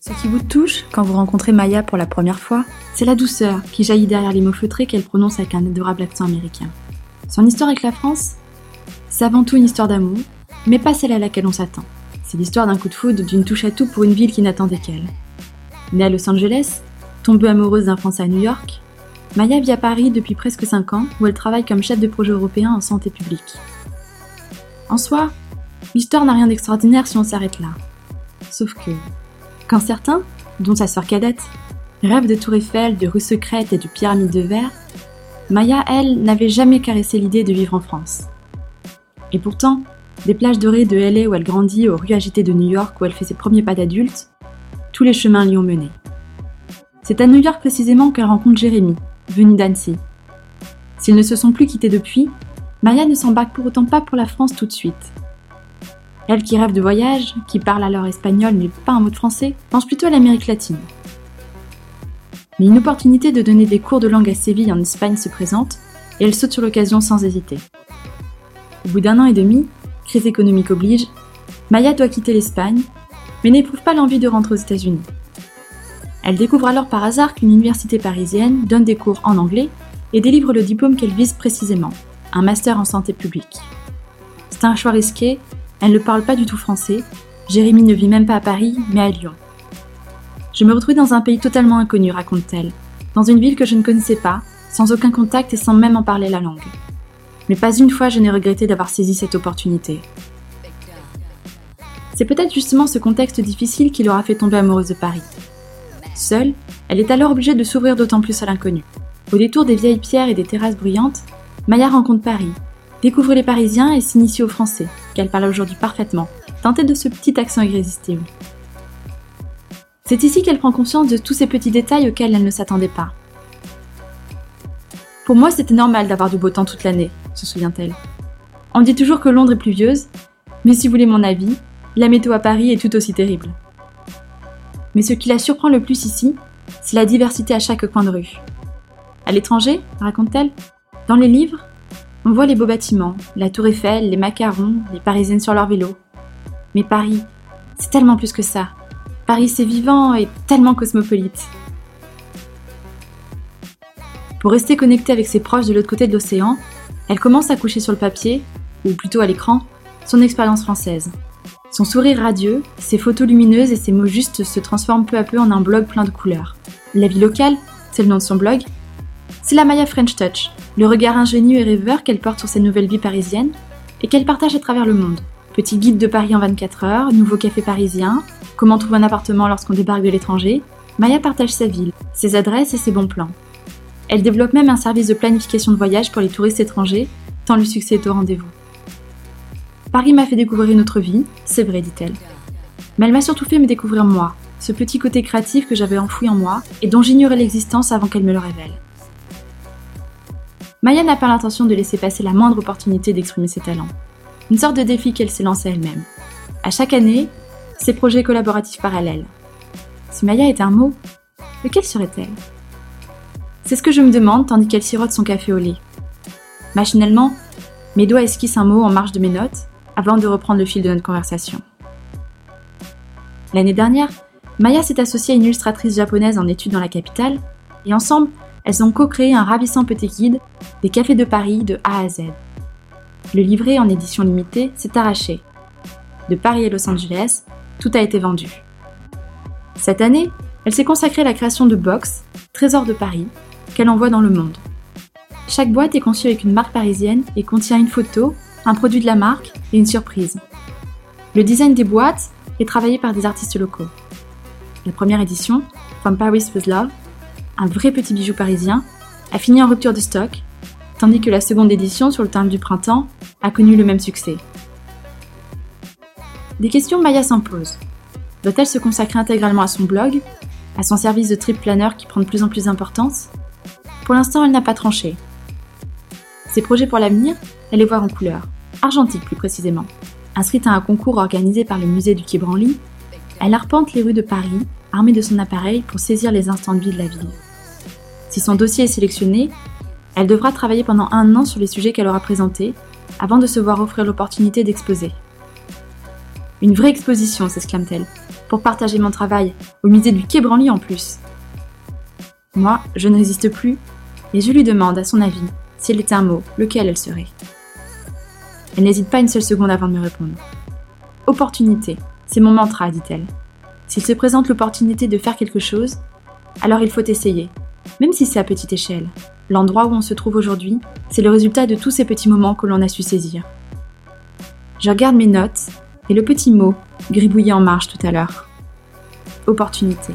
Ce qui vous touche quand vous rencontrez Maya pour la première fois, c'est la douceur qui jaillit derrière les mots feutrés qu'elle prononce avec un adorable accent américain. Son histoire avec la France, c'est avant tout une histoire d'amour, mais pas celle à laquelle on s'attend. C'est l'histoire d'un coup de foudre, d'une touche à tout pour une ville qui n'attendait qu'elle. Née à Los Angeles, tombée amoureuse d'un Français à New York, Maya vit à Paris depuis presque 5 ans où elle travaille comme chef de projet européen en santé publique. En soi, l'histoire n'a rien d'extraordinaire si on s'arrête là. Sauf que, quand certains, dont sa sœur cadette, rêvent de Tour Eiffel, de rues secrètes et de pyramides de verre, Maya, elle, n'avait jamais caressé l'idée de vivre en France. Et pourtant, des plages dorées de LA où elle grandit aux rues agitées de New York où elle fait ses premiers pas d'adulte, tous les chemins l'y ont menée. C'est à New York précisément qu'elle rencontre Jérémy, venu d'Annecy. S'ils ne se sont plus quittés depuis, Maya ne s'embarque pour autant pas pour la France tout de suite. Elle qui rêve de voyage, qui parle alors espagnol mais pas un mot de français, pense plutôt à l'Amérique latine. Mais une opportunité de donner des cours de langue à Séville en Espagne se présente et elle saute sur l'occasion sans hésiter. Au bout d'un an et demi, crise économique oblige, Maya doit quitter l'Espagne, mais n'éprouve pas l'envie de rentrer aux États-Unis. Elle découvre alors par hasard qu'une université parisienne donne des cours en anglais et délivre le diplôme qu'elle vise précisément, un master en santé publique. C'est un choix risqué, elle ne parle pas du tout français, Jérémy ne vit même pas à Paris, mais à Lyon. Je me retrouve dans un pays totalement inconnu, raconte-t-elle, dans une ville que je ne connaissais pas, sans aucun contact et sans même en parler la langue. Mais pas une fois je n'ai regretté d'avoir saisi cette opportunité. C'est peut-être justement ce contexte difficile qui l'aura fait tomber amoureuse de Paris. Seule, elle est alors obligée de s'ouvrir d'autant plus à l'inconnu. Au détour des vieilles pierres et des terrasses bruyantes, Maya rencontre Paris, découvre les Parisiens et s'initie au français, qu'elle parle aujourd'hui parfaitement, tentée de ce petit accent irrésistible. C'est ici qu'elle prend conscience de tous ces petits détails auxquels elle ne s'attendait pas. Pour moi, c'était normal d'avoir du beau temps toute l'année, se souvient-elle. On dit toujours que Londres est pluvieuse, mais si vous voulez mon avis, la météo à Paris est tout aussi terrible. Mais ce qui la surprend le plus ici, c'est la diversité à chaque coin de rue. À l'étranger, raconte-t-elle, dans les livres, on voit les beaux bâtiments, la tour Eiffel, les macarons, les Parisiennes sur leur vélo. Mais Paris, c'est tellement plus que ça. Paris, c'est vivant et tellement cosmopolite. Pour rester connectée avec ses proches de l'autre côté de l'océan, elle commence à coucher sur le papier, ou plutôt à l'écran, son expérience française. Son sourire radieux, ses photos lumineuses et ses mots justes se transforment peu à peu en un blog plein de couleurs. La vie locale, c'est le nom de son blog. C'est la Maya French Touch, le regard ingénieux et rêveur qu'elle porte sur cette nouvelle vie parisienne et qu'elle partage à travers le monde. Petit guide de Paris en 24 heures, nouveau café parisien, comment trouver un appartement lorsqu'on débarque de l'étranger, Maya partage sa ville, ses adresses et ses bons plans. Elle développe même un service de planification de voyage pour les touristes étrangers, tant le succès est au rendez-vous. Paris m'a fait découvrir une autre vie, c'est vrai, dit-elle. Mais elle m'a surtout fait me découvrir moi, ce petit côté créatif que j'avais enfoui en moi et dont j'ignorais l'existence avant qu'elle me le révèle. Maya n'a pas l'intention de laisser passer la moindre opportunité d'exprimer ses talents. Une sorte de défi qu'elle s'est lancé elle-même. À chaque année, ses projets collaboratifs parallèles. Si Maya était un mot, lequel serait-elle? C'est ce que je me demande tandis qu'elle sirote son café au lait. Machinalement, mes doigts esquissent un mot en marge de mes notes avant de reprendre le fil de notre conversation. L'année dernière, Maya s'est associée à une illustratrice japonaise en études dans la capitale, et ensemble, elles ont co-créé un ravissant petit guide des cafés de Paris de A à Z. Le livret en édition limitée s'est arraché. De Paris à Los Angeles, tout a été vendu. Cette année, elle s'est consacrée à la création de box, Trésor de Paris, qu'elle envoie dans le monde. Chaque boîte est conçue avec une marque parisienne et contient une photo, un produit de la marque et une surprise. Le design des boîtes est travaillé par des artistes locaux. La première édition, From Paris with Love, un vrai petit bijou parisien, a fini en rupture de stock, tandis que la seconde édition, sur le thème du printemps, a connu le même succès. Des questions Maya s'imposent. Doit-elle se consacrer intégralement à son blog, à son service de trip planner qui prend de plus en plus d'importance? Pour l'instant, elle n'a pas tranché. Ses projets pour l'avenir, elle les voit en couleur, argentique plus précisément. Inscrite à un concours organisé par le musée du Quai Branly, elle arpente les rues de Paris, armée de son appareil pour saisir les instants de vie de la ville. Si son dossier est sélectionné, Elle devra travailler pendant un an sur les sujets qu'elle aura présentés, avant de se voir offrir l'opportunité d'exposer. Une vraie exposition, s'exclame-t-elle, pour partager mon travail, au musée du Quai Branly en plus. Moi, je ne résiste plus, et je lui demande, à son avis, si elle était un mot, lequel elle serait. Elle n'hésite pas une seule seconde avant de me répondre. Opportunité, c'est mon mantra, dit-elle. S'il se présente l'opportunité de faire quelque chose, alors il faut essayer, même si c'est à petite échelle. L'endroit où on se trouve aujourd'hui, c'est le résultat de tous ces petits moments que l'on a su saisir. Je regarde mes notes et le petit mot gribouillé en marche tout à l'heure. Opportunité.